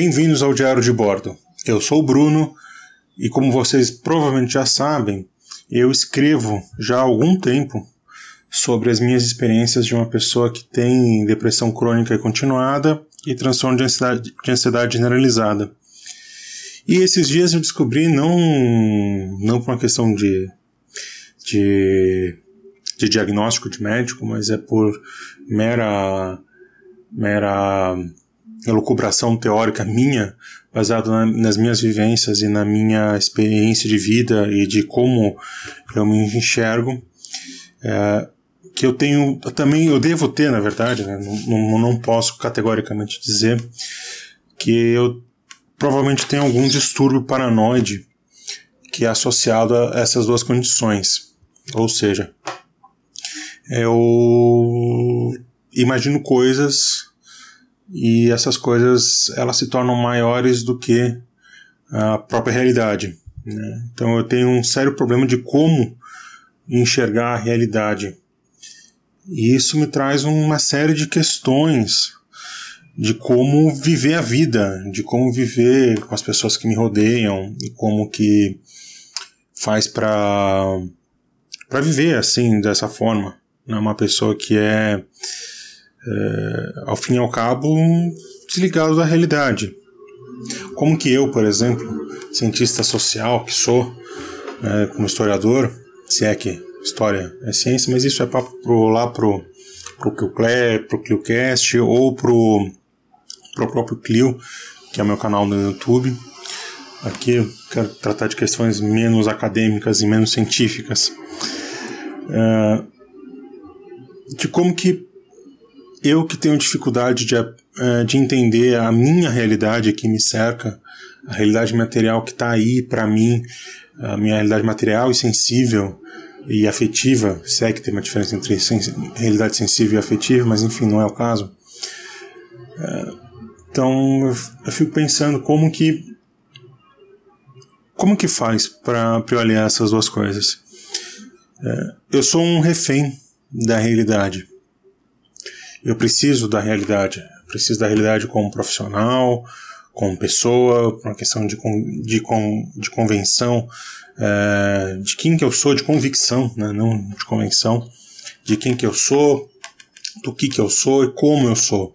Bem-vindos ao Diário de Bordo. Eu sou o Bruno e, como vocês provavelmente já sabem, eu escrevo já há algum tempo sobre as minhas experiências de uma pessoa que tem depressão crônica e continuada e transtorno de ansiedade, de ansiedade generalizada. E esses dias eu descobri, não, não por uma questão de, de, de diagnóstico de médico, mas é por mera, mera elucubração teórica minha, baseado na, nas minhas vivências e na minha experiência de vida e de como eu me enxergo, é, que eu tenho também, eu devo ter, na verdade, né, não, não, posso categoricamente dizer que eu provavelmente tem algum distúrbio paranoide que é associado a essas duas condições. Ou seja, eu imagino coisas e essas coisas elas se tornam maiores do que a própria realidade. Né? Então eu tenho um sério problema de como enxergar a realidade. E isso me traz uma série de questões de como viver a vida, de como viver com as pessoas que me rodeiam e como que faz para para viver assim dessa forma, né? uma pessoa que é, é, ao fim e ao cabo desligado da realidade. Como que eu, por exemplo, cientista social que sou, né, como historiador, se é que história é ciência, mas isso é papo pro, lá pro pro Cliocast, pro Cliocast ou pro para o próprio Clio, que é meu canal no YouTube. Aqui eu quero tratar de questões menos acadêmicas e menos científicas. Uh, de como que eu que tenho dificuldade de, uh, de entender a minha realidade que me cerca, a realidade material que está aí para mim, a minha realidade material e sensível e afetiva, se é que tem uma diferença entre sens realidade sensível e afetiva, mas enfim, não é o caso. Uh, então eu fico pensando como que como que faz para aliar essas duas coisas? É, eu sou um refém da realidade. Eu preciso da realidade. Eu preciso da realidade como profissional, como pessoa, por uma questão de, de, de convenção, é, de quem que eu sou, de convicção, né, não de convenção, de quem que eu sou, do que que eu sou e como eu sou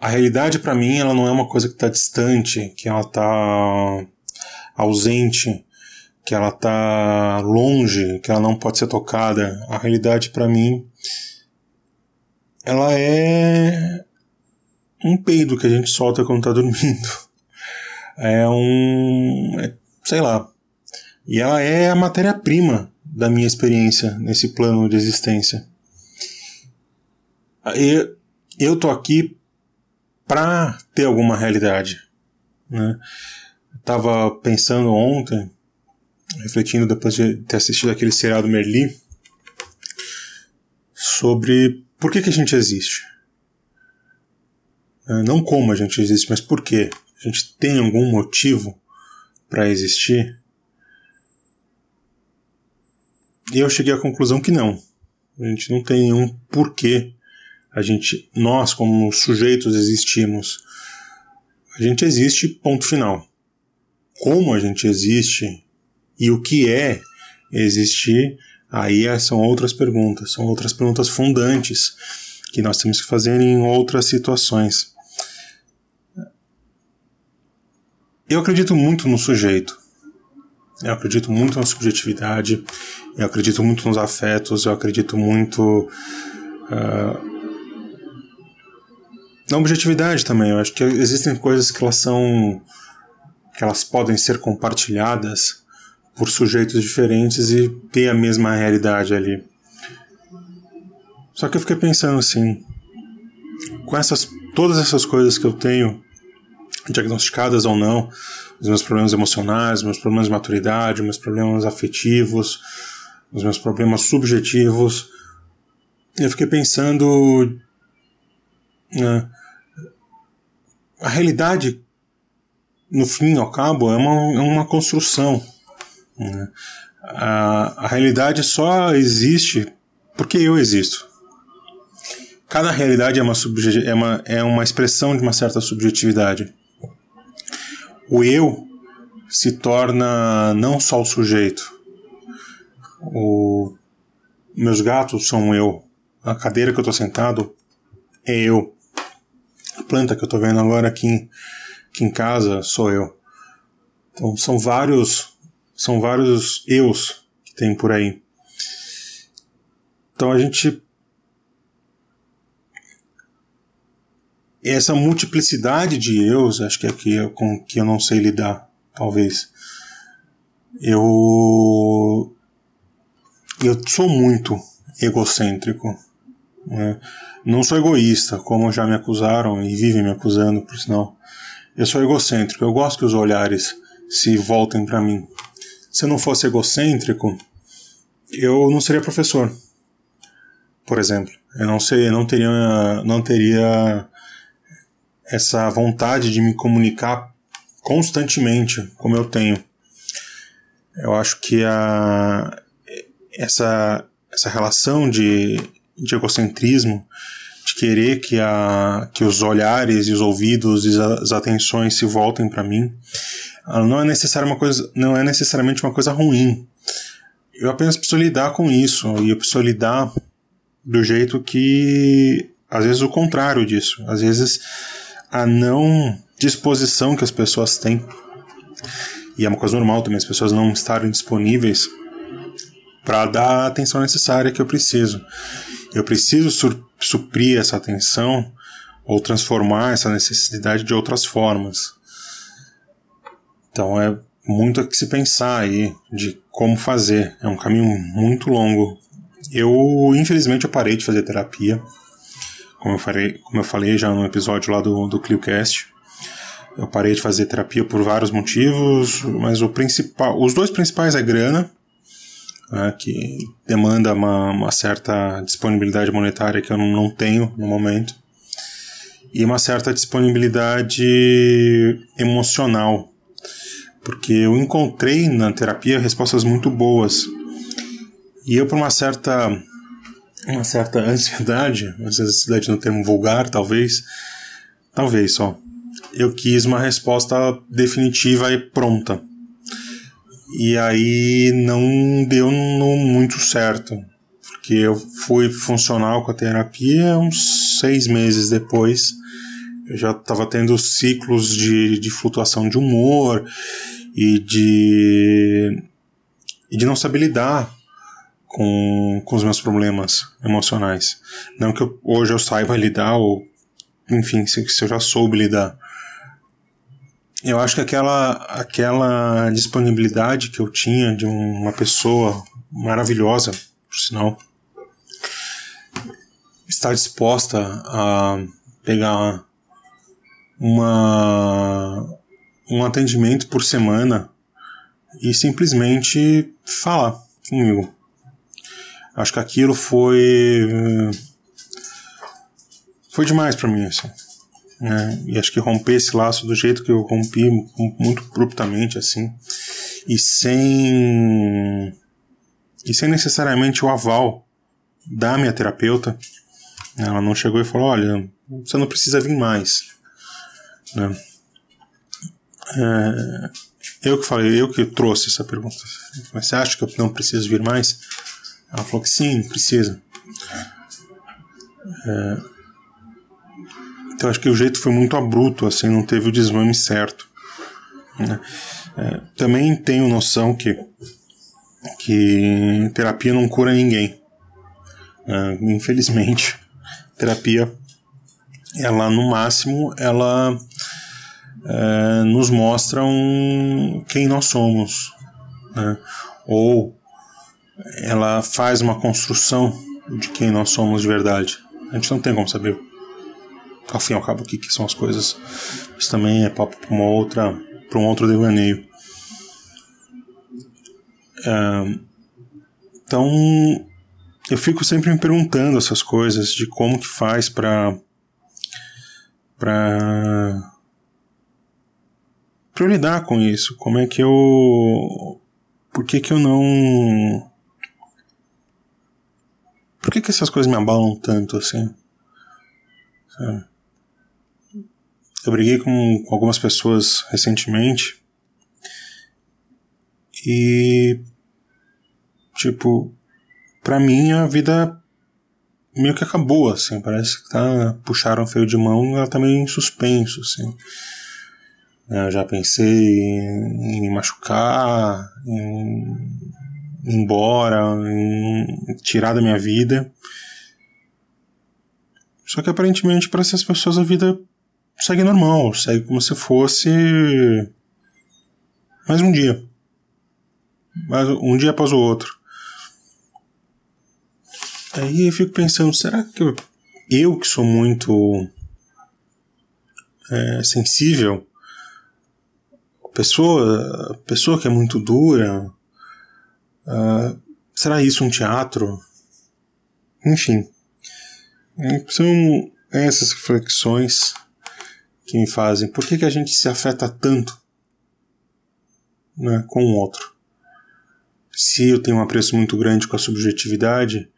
a realidade para mim ela não é uma coisa que está distante, que ela está ausente, que ela está longe, que ela não pode ser tocada. A realidade para mim ela é um peido que a gente solta quando está dormindo. É um, é, sei lá. E ela é a matéria-prima da minha experiência nesse plano de existência. Eu, eu tô aqui para ter alguma realidade. Né? Estava pensando ontem, refletindo depois de ter assistido aquele seriado Merli, sobre por que, que a gente existe. É, não como a gente existe, mas por quê. A gente tem algum motivo para existir? E eu cheguei à conclusão que não. A gente não tem nenhum porquê a gente, nós como sujeitos existimos. A gente existe, ponto final. Como a gente existe e o que é existir, aí é, são outras perguntas, são outras perguntas fundantes que nós temos que fazer em outras situações. Eu acredito muito no sujeito. Eu acredito muito na subjetividade, eu acredito muito nos afetos, eu acredito muito uh, na objetividade também, eu acho que existem coisas que elas são. que elas podem ser compartilhadas por sujeitos diferentes e ter a mesma realidade ali. Só que eu fiquei pensando assim, com essas todas essas coisas que eu tenho diagnosticadas ou não, os meus problemas emocionais, meus problemas de maturidade, meus problemas afetivos, os meus problemas subjetivos, eu fiquei pensando né, a realidade, no fim ao cabo, é uma, é uma construção. Né? A, a realidade só existe porque eu existo. cada realidade é uma, é, uma, é uma expressão de uma certa subjetividade. O eu se torna não só o sujeito. O, meus gatos são eu. A cadeira que eu estou sentado é eu. A planta que eu estou vendo agora aqui, aqui em casa sou eu. Então são vários são vários eus que tem por aí. Então a gente essa multiplicidade de eus, acho que é que com que eu não sei lidar, talvez. Eu eu sou muito egocêntrico. Né? Não sou egoísta, como já me acusaram e vivem me acusando, por sinal. Eu sou egocêntrico. Eu gosto que os olhares se voltem para mim. Se eu não fosse egocêntrico, eu não seria professor. Por exemplo, eu não sei, não teria, não teria essa vontade de me comunicar constantemente, como eu tenho. Eu acho que a, essa, essa relação de, de egocentrismo, de querer que, a, que os olhares e os ouvidos e as atenções se voltem para mim, não é, uma coisa, não é necessariamente uma coisa ruim. Eu apenas preciso lidar com isso, e eu preciso lidar do jeito que, às vezes, o contrário disso. Às vezes, a não disposição que as pessoas têm, e é uma coisa normal também, as pessoas não estarem disponíveis para dar a atenção necessária que eu preciso. Eu preciso suprir essa atenção ou transformar essa necessidade de outras formas. Então é muito a que se pensar aí de como fazer. É um caminho muito longo. Eu, infelizmente, eu parei de fazer terapia como eu falei, como eu falei já no episódio lá do, do ClioCast. Eu parei de fazer terapia por vários motivos, mas o principal, os dois principais é grana, né, que demanda uma, uma, certa disponibilidade monetária que eu não tenho no momento, e uma certa disponibilidade emocional, porque eu encontrei na terapia respostas muito boas. E eu, por uma certa uma certa ansiedade, uma ansiedade no termo vulgar, talvez, talvez só. Eu quis uma resposta definitiva e pronta. E aí não deu no muito certo, porque eu fui funcional com a terapia uns seis meses depois. Eu já estava tendo ciclos de, de flutuação de humor e de, e de não saber lidar com, com os meus problemas emocionais. Não que eu, hoje eu saiba lidar, ou enfim, se, se eu já soube lidar. Eu acho que aquela, aquela disponibilidade que eu tinha de uma pessoa maravilhosa, por sinal, estar disposta a pegar uma, um atendimento por semana e simplesmente falar comigo. Acho que aquilo foi. Foi demais para mim, assim. Né? E acho que romper esse laço do jeito que eu rompi, muito abruptamente, assim, e sem. e sem necessariamente o aval da minha terapeuta. Ela não chegou e falou: olha, você não precisa vir mais. Né? É, eu que falei, eu que trouxe essa pergunta. Mas você acha que eu não preciso vir mais? Ela falou que sim, precisa. É, então acho que o jeito foi muito abrupto, assim, não teve o desmame certo. Né? É, também tenho noção que, que terapia não cura ninguém. É, infelizmente, terapia, ela no máximo, ela é, nos mostra um, quem nós somos. Né? Ou ela faz uma construção de quem nós somos de verdade. A gente não tem como saber, ao fim e ao cabo, o que, que são as coisas. Isso também é papo para uma outra, para um outro devaneio. É, então, eu fico sempre me perguntando essas coisas de como que faz para para para lidar com isso. Como é que eu por que que eu não por que, que essas coisas me abalam tanto assim? Sabe? Eu briguei com, com algumas pessoas recentemente e tipo, pra mim a vida meio que acabou, assim, parece que tá, puxaram feio de mão e ela tá meio em suspenso, assim. Eu já pensei em, em me machucar, em ir embora, em tirar da minha vida. Só que aparentemente para essas pessoas a vida segue normal, segue como se fosse mais um dia. Mais um dia após o outro. Aí eu fico pensando, será que eu, eu que sou muito é, sensível, pessoa, pessoa que é muito dura, uh, será isso um teatro? Enfim, são essas reflexões que me fazem. Por que, que a gente se afeta tanto né, com o outro? Se eu tenho um apreço muito grande com a subjetividade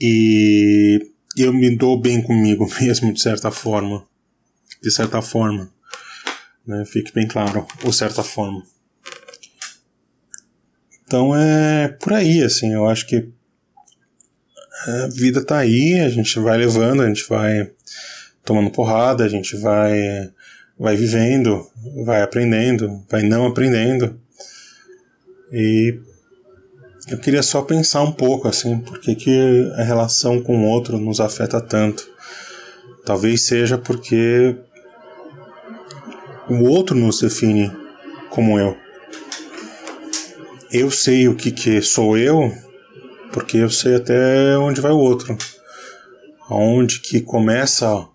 e eu me dou bem comigo mesmo, de certa forma. De certa forma. Né, fique bem claro, ou certa forma. Então é por aí, assim, eu acho que a vida tá aí, a gente vai levando, a gente vai tomando porrada, a gente vai vai vivendo, vai aprendendo, vai não aprendendo. E eu queria só pensar um pouco assim, por que, que a relação com o outro nos afeta tanto. Talvez seja porque o outro nos define como eu. Eu sei o que, que sou eu porque eu sei até onde vai o outro. Aonde que começa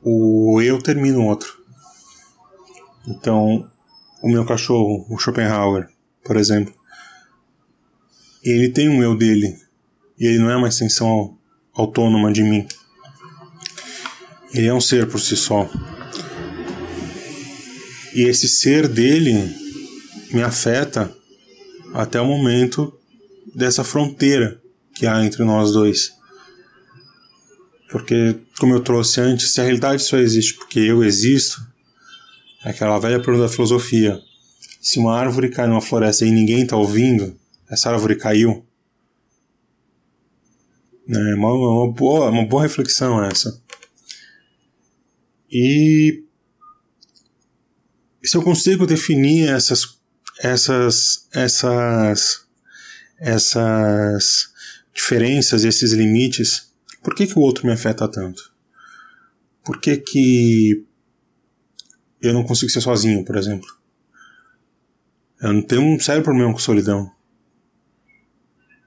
o eu termina o outro. Então, o meu cachorro, o Schopenhauer, por exemplo, ele tem um eu dele e ele não é uma extensão autônoma de mim. Ele é um ser por si só. E esse ser dele me afeta até o momento dessa fronteira que há entre nós dois. Porque, como eu trouxe antes, se a realidade só existe porque eu existo, é aquela velha pergunta da filosofia. Se uma árvore cai numa floresta e ninguém está ouvindo, essa árvore caiu. É uma, uma, boa, uma boa reflexão essa. E se eu consigo definir essas, essas, essas essas diferenças, esses limites, por que, que o outro me afeta tanto? Por que, que eu não consigo ser sozinho, por exemplo? Eu não tenho um sério problema com solidão.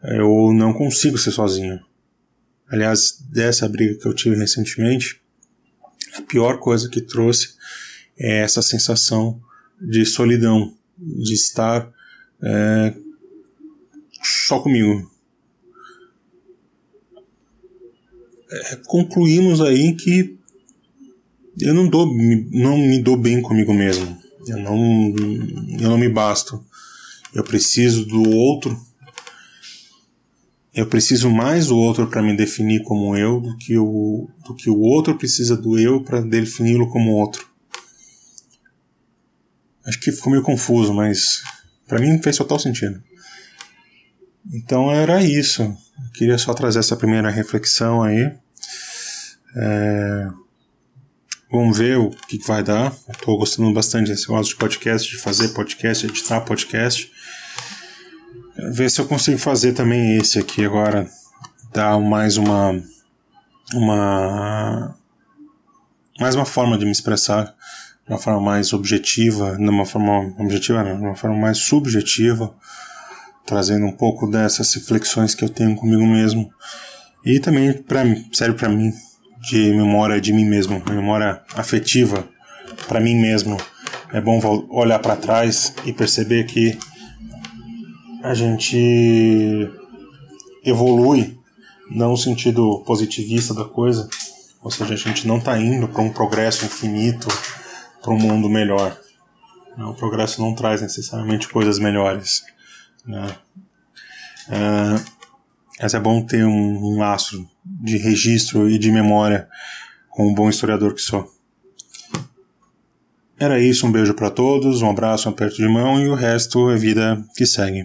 Eu não consigo ser sozinho. Aliás, dessa briga que eu tive recentemente, a pior coisa que trouxe é essa sensação de solidão, de estar é, só comigo. É, concluímos aí que eu não dou, não me dou bem comigo mesmo. Eu não, eu não me basto. Eu preciso do outro. Eu preciso mais do outro para me definir como eu do que o, do que o outro precisa do eu para defini-lo como outro. Acho que ficou meio confuso, mas para mim fez total sentido. Então era isso. Eu queria só trazer essa primeira reflexão aí. É... Vamos ver o que, que vai dar. Estou gostando bastante desse negócio de podcast, de fazer podcast, editar podcast. Ver se eu consigo fazer também esse aqui agora. Dar mais uma. Uma. Mais uma forma de me expressar de uma forma mais objetiva, de uma forma objetiva, não, de uma forma mais subjetiva trazendo um pouco dessas reflexões que eu tenho comigo mesmo e também para serve para mim de memória de mim mesmo, memória afetiva para mim mesmo. É bom olhar para trás e perceber que a gente evolui, não no sentido positivista da coisa, ou seja, a gente não está indo para um progresso infinito, para um mundo melhor. O progresso não traz necessariamente coisas melhores. Né? Uh, Mas é bom ter um, um laço de registro e de memória com um bom historiador que sou. Era isso, um beijo para todos, um abraço, um aperto de mão e o resto é vida que segue.